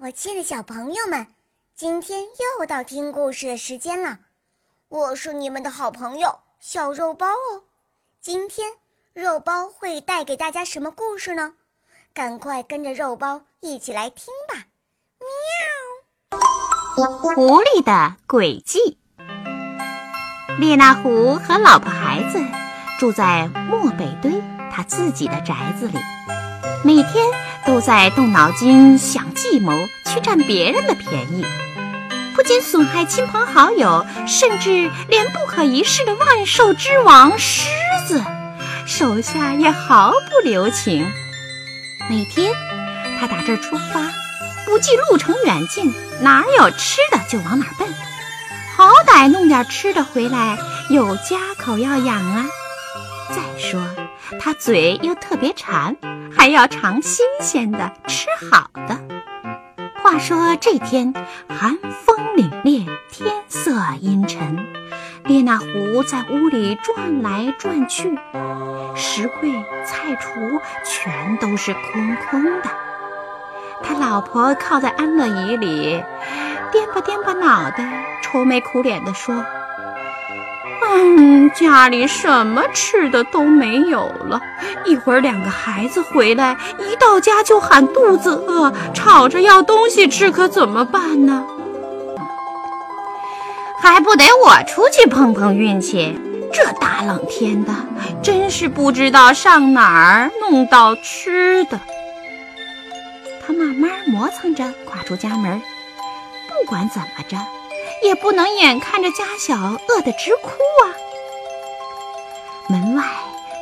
我亲爱的小朋友们，今天又到听故事的时间了。我是你们的好朋友小肉包哦。今天肉包会带给大家什么故事呢？赶快跟着肉包一起来听吧！喵。狐狸的诡计。列那狐和老婆孩子住在漠北堆他自己的宅子里，每天都在动脑筋想计谋去占别人的便宜，不仅损害亲朋好友，甚至连不可一世的万兽之王狮子手下也毫不留情。每天他打这儿出发，不计路程远近，哪儿有吃的就往哪儿奔。好歹弄点吃的回来，有家口要养啊！再说他嘴又特别馋，还要尝新鲜的、吃好的。话说这天寒风凛冽，天色阴沉，列那狐在屋里转来转去，食柜、菜橱全都是空空的。他老婆靠在安乐椅里，颠吧颠吧脑袋。愁眉苦脸地说：“嗯，家里什么吃的都没有了。一会儿两个孩子回来，一到家就喊肚子饿，吵着要东西吃，可怎么办呢？还不得我出去碰碰运气？这大冷天的，真是不知道上哪儿弄到吃的。”他慢慢磨蹭着跨出家门，不管怎么着。也不能眼看着家小饿得直哭啊！门外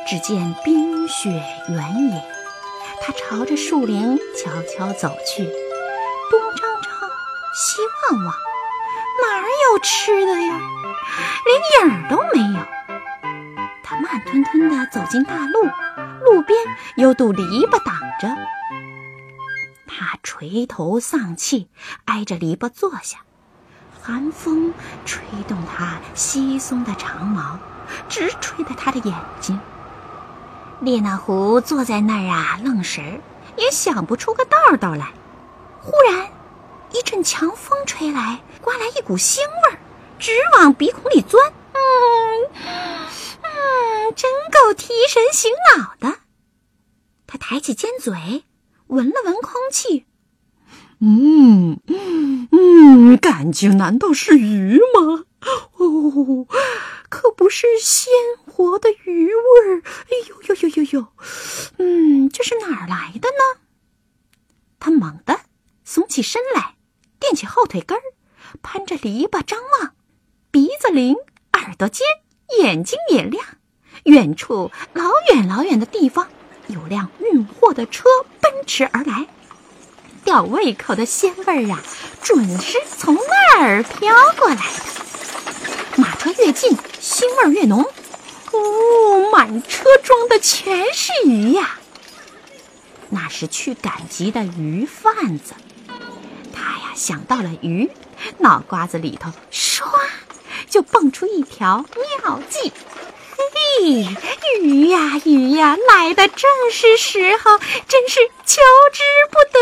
只见冰雪原野，他朝着树林悄悄走去，东张张，西望望，哪儿有吃的呀？连影儿都没有。他慢吞吞地走进大路，路边有堵篱笆挡着，他垂头丧气，挨着篱笆坐下。寒风吹动他稀松的长毛，直吹得他的眼睛。列那狐坐在那儿啊，愣神儿，也想不出个道道来。忽然，一阵强风吹来，刮来一股腥味儿，直往鼻孔里钻。嗯嗯，真够提神醒脑的。他抬起尖嘴，闻了闻空气。嗯嗯嗯，感情难道是鱼吗？哦，可不是鲜活的鱼味儿！哎呦呦呦呦呦！嗯，这是哪儿来的呢？他猛地耸起身来，垫起后腿根儿，攀着篱笆张望，鼻子灵，耳朵尖，眼睛也亮。远处老远老远的地方，有辆运货的车奔驰而来。吊胃口的鲜味儿啊，准是从那儿飘过来的。马车越近，腥味越浓。哦，满车装的全是鱼呀！那是去赶集的鱼贩子。他呀想到了鱼，脑瓜子里头唰就蹦出一条妙计。嘿，鱼呀鱼呀，来的正是时候，真是求之不得。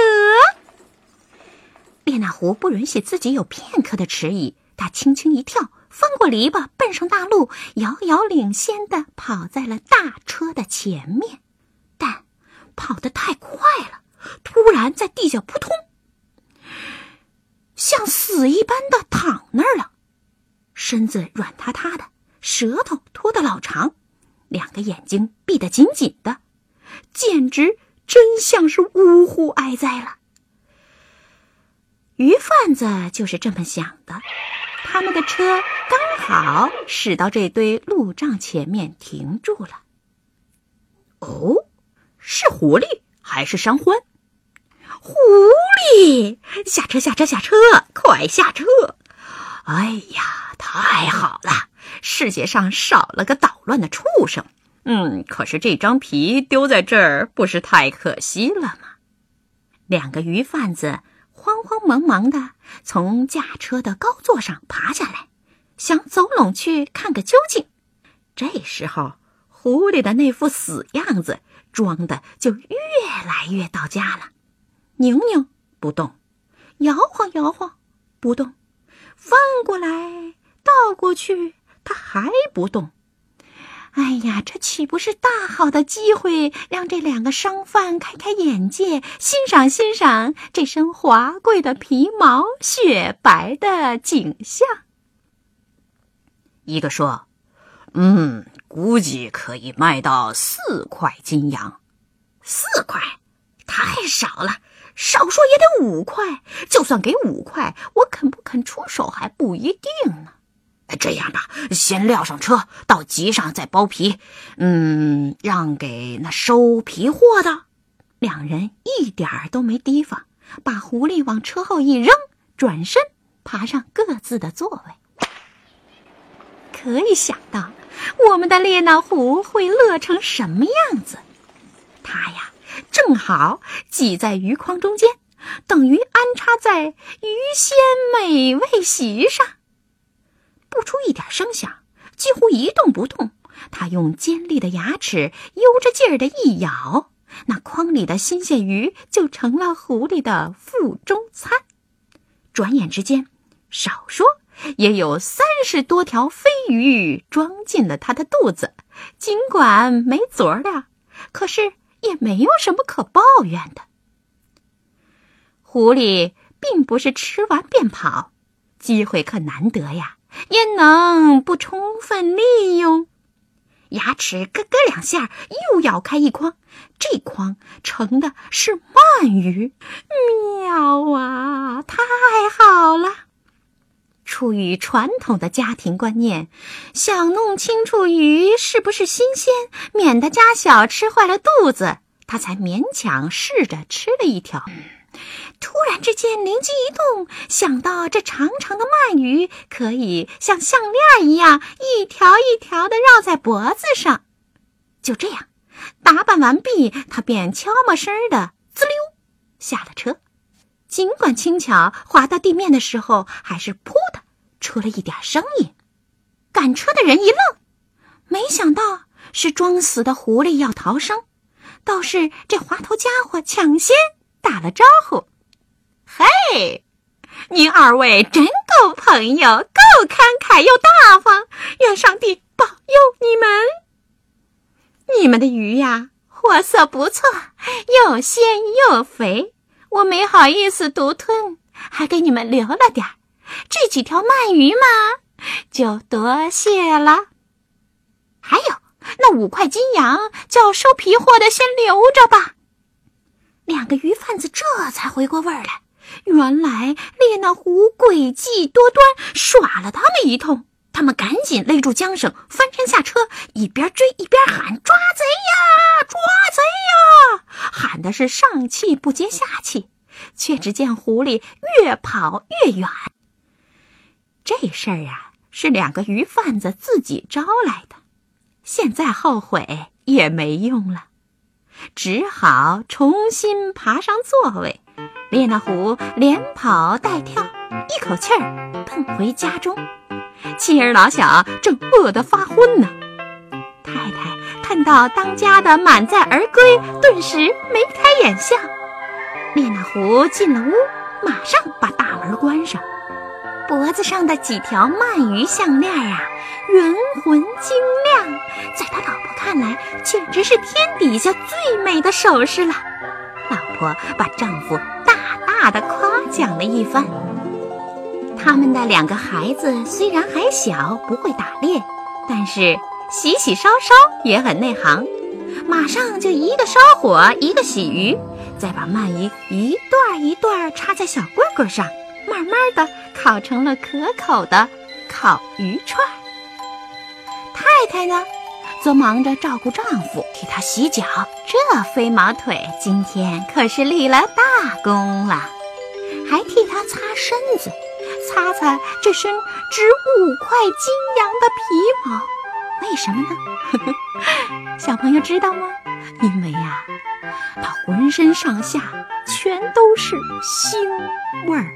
列那狐不允许自己有片刻的迟疑，他轻轻一跳，翻过篱笆，奔上大路，遥遥领先的跑在了大车的前面。但跑得太快了，突然在地下扑通，像死一般的躺那儿了，身子软塌塌的，舌头拖得老长，两个眼睛闭得紧紧的，简直真像是呜呼哀哉了。鱼贩子就是这么想的，他们的车刚好驶到这堆路障前面停住了。哦，是狐狸还是山獾？狐狸，下车，下车，下车，快下车！哎呀，太好了，世界上少了个捣乱的畜生。嗯，可是这张皮丢在这儿，不是太可惜了吗？两个鱼贩子。慌慌忙忙的从驾车的高座上爬下来，想走拢去看个究竟。这时候，狐狸的那副死样子装的就越来越到家了。宁宁不动，摇晃摇晃，不动；翻过来倒过去，它还不动。哎呀，这岂不是大好的机会，让这两个商贩开开眼界，欣赏欣赏这身华贵的皮毛、雪白的景象？一个说：“嗯，估计可以卖到四块金洋。四块，太少了，少说也得五块。就算给五块，我肯不肯出手还不一定呢。”这样吧，先撂上车，到集上再剥皮。嗯，让给那收皮货的。两人一点儿都没提防，把狐狸往车后一扔，转身爬上各自的座位。可以想到，我们的列那狐会乐成什么样子。他呀，正好挤在鱼筐中间，等于安插在鱼鲜美味席上。不出一点声响，几乎一动不动。他用尖利的牙齿悠着劲儿的一咬，那筐里的新鲜鱼就成了狐狸的腹中餐。转眼之间，少说也有三十多条飞鱼装进了他的肚子。尽管没佐料，可是也没有什么可抱怨的。狐狸并不是吃完便跑，机会可难得呀。焉能不充分利用？牙齿咯咯两下，又咬开一筐。这筐盛的是鳗鱼，妙啊！太好了！出于传统的家庭观念，想弄清楚鱼是不是新鲜，免得家小吃坏了肚子，他才勉强试着吃了一条。突然之间，灵机一动，想到这长长的鳗鱼可以像项链一样一条一条的绕在脖子上。就这样，打扮完毕，他便悄没声的滋溜下了车。尽管轻巧，滑到地面的时候，还是噗的出了一点声音。赶车的人一愣，没想到是装死的狐狸要逃生，倒是这滑头家伙抢先。打了招呼，嘿，您二位真够朋友，够慷慨又大方，愿上帝保佑你们。你们的鱼呀，货色不错，又鲜又肥，我没好意思独吞，还给你们留了点儿。这几条鳗鱼嘛，就多谢了。还有那五块金洋，叫收皮货的先留着吧。两个鱼贩子这才回过味儿来，原来列那狐诡计多端，耍了他们一通。他们赶紧勒住缰绳，翻身下车，一边追一边喊：“抓贼呀，抓贼呀！”喊的是上气不接下气，却只见狐狸越跑越远。这事儿啊，是两个鱼贩子自己招来的，现在后悔也没用了。只好重新爬上座位，列那狐连跑带跳，一口气儿奔回家中。妻儿老小正饿得发昏呢。太太看到当家的满载而归，顿时眉开眼笑。列那狐进了屋，马上把大门关上。脖子上的几条鳗鱼项链啊，圆浑晶亮，在他老婆看来，简直是天底下最美的首饰了。老婆把丈夫大大的夸奖了一番。他们的两个孩子虽然还小，不会打猎，但是洗洗烧烧也很内行，马上就一个烧火，一个洗鱼，再把鳗鱼一段一段插在小棍棍上。慢慢的烤成了可口的烤鱼串。太太呢，则忙着照顾丈夫，替他洗脚。这飞毛腿今天可是立了大功了，还替他擦身子，擦擦这身值五块金洋的皮毛。为什么呢？小朋友知道吗？因为呀，他浑身上下全都是腥味儿。